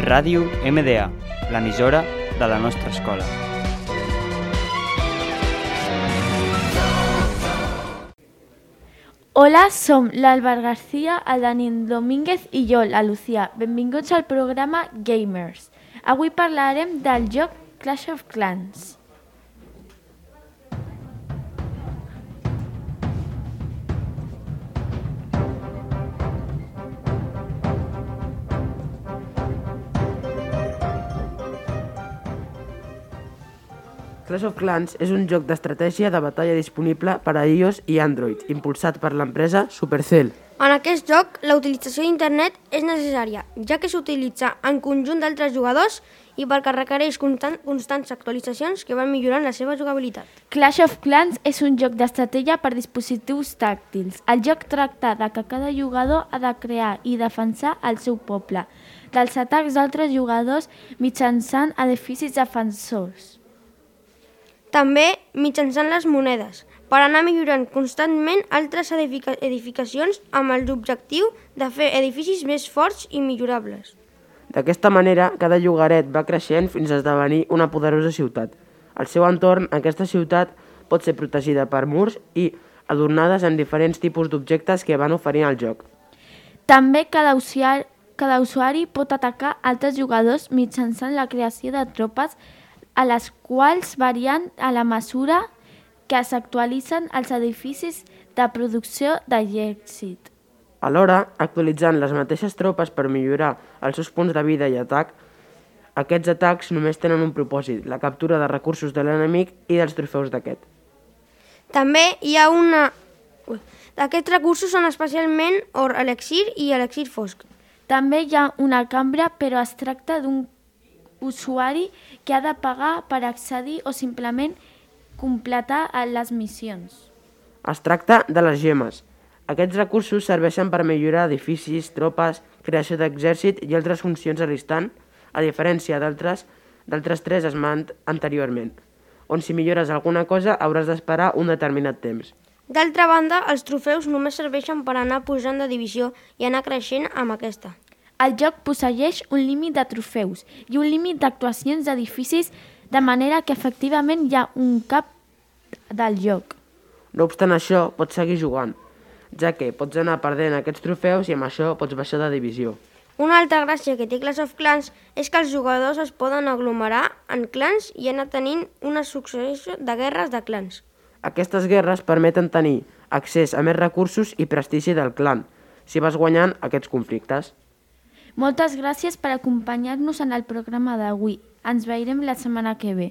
Ràdio MDA, l'emissora de la nostra escola. Hola, som l'Àlvar García, el Daniel Domínguez i jo, la Lucía. Benvinguts al programa Gamers. Avui parlarem del joc Clash of Clans. Clash of Clans és un joc d'estratègia de batalla disponible per a iOS i Android, impulsat per l'empresa Supercell. En aquest joc, la utilització d'internet és necessària, ja que s'utilitza en conjunt d'altres jugadors i perquè requereix constant, constants actualitzacions que van millorant la seva jugabilitat. Clash of Clans és un joc d'estratègia per dispositius tàctils. El joc tracta de que cada jugador ha de crear i defensar el seu poble dels atacs d'altres jugadors mitjançant edificis defensors. També mitjançant les monedes, per anar millorant constantment altres edifica edificacions amb l'objectiu de fer edificis més forts i millorables. D'aquesta manera, cada llogaret va creixent fins a esdevenir una poderosa ciutat. Al seu entorn, aquesta ciutat pot ser protegida per murs i adornades amb diferents tipus d'objectes que van oferint al joc. També cada usuari, cada usuari pot atacar altres jugadors mitjançant la creació de tropes a les quals varien a la mesura que s'actualitzen els edificis de producció d'èxit. Alhora, actualitzant les mateixes tropes per millorar els seus punts de vida i atac, aquests atacs només tenen un propòsit, la captura de recursos de l'enemic i dels trofeus d'aquest. També hi ha una... Ui. Aquests recursos són especialment or elixir i elixir fosc. També hi ha una cambra, però es tracta d'un usuari que ha de pagar per accedir o simplement completar les missions. Es tracta de les gemes. Aquests recursos serveixen per millorar edificis, tropes, creació d'exèrcit i altres funcions a l'instant, a diferència d'altres d'altres tres esmant anteriorment, on si millores alguna cosa hauràs d'esperar un determinat temps. D'altra banda, els trofeus només serveixen per anar pujant de divisió i anar creixent amb aquesta. El joc posseeix un límit de trofeus i un límit d'actuacions d'edificis de manera que efectivament hi ha un cap del joc. No obstant això, pots seguir jugant, ja que pots anar perdent aquests trofeus i amb això pots baixar de divisió. Una altra gràcia que té Clash of Clans és que els jugadors es poden aglomerar en clans i anar tenint una successió de guerres de clans. Aquestes guerres permeten tenir accés a més recursos i prestigi del clan, si vas guanyant aquests conflictes. Moltes gràcies per acompanyar-nos en el programa d'avui. Ens veurem la setmana que ve.